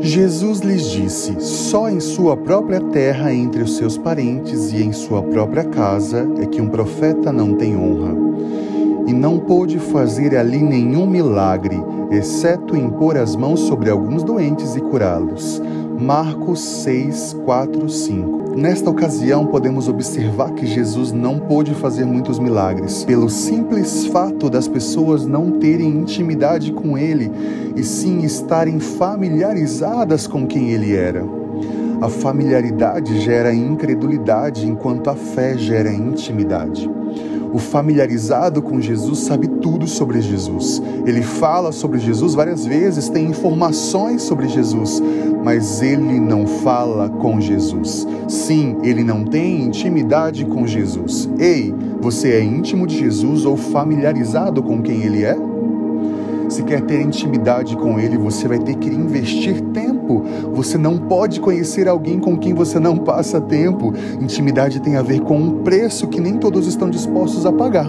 Jesus lhes disse: Só em sua própria terra, entre os seus parentes e em sua própria casa, é que um profeta não tem honra. E não pôde fazer ali nenhum milagre, exceto impor as mãos sobre alguns doentes e curá-los. Marcos 6, 4, 5. Nesta ocasião, podemos observar que Jesus não pôde fazer muitos milagres, pelo simples fato das pessoas não terem intimidade com Ele e sim estarem familiarizadas com quem Ele era. A familiaridade gera incredulidade, enquanto a fé gera intimidade. O familiarizado com Jesus sabe tudo sobre Jesus. Ele fala sobre Jesus várias vezes, tem informações sobre Jesus, mas ele não fala com Jesus. Sim, ele não tem intimidade com Jesus. Ei, você é íntimo de Jesus ou familiarizado com quem ele é? Se quer ter intimidade com ele, você vai ter que investir tempo. Você não pode conhecer alguém com quem você não passa tempo. Intimidade tem a ver com um preço que nem todos estão dispostos a pagar.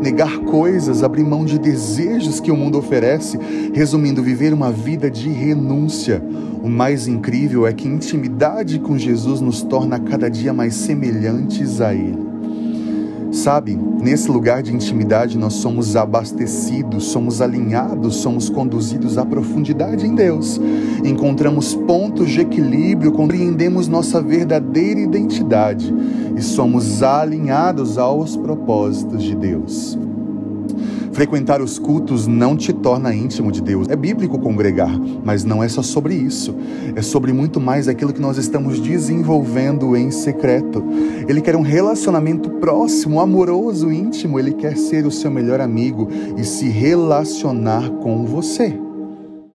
Negar coisas, abrir mão de desejos que o mundo oferece, resumindo, viver uma vida de renúncia. O mais incrível é que intimidade com Jesus nos torna cada dia mais semelhantes a Ele. Sabe, nesse lugar de intimidade nós somos abastecidos, somos alinhados, somos conduzidos à profundidade em Deus. Encontramos pontos de equilíbrio, compreendemos nossa verdadeira identidade e somos alinhados aos propósitos de Deus. Frequentar os cultos não te torna íntimo de Deus. É bíblico congregar, mas não é só sobre isso. É sobre muito mais aquilo que nós estamos desenvolvendo em secreto. Ele quer um relacionamento próximo, amoroso, íntimo. Ele quer ser o seu melhor amigo e se relacionar com você.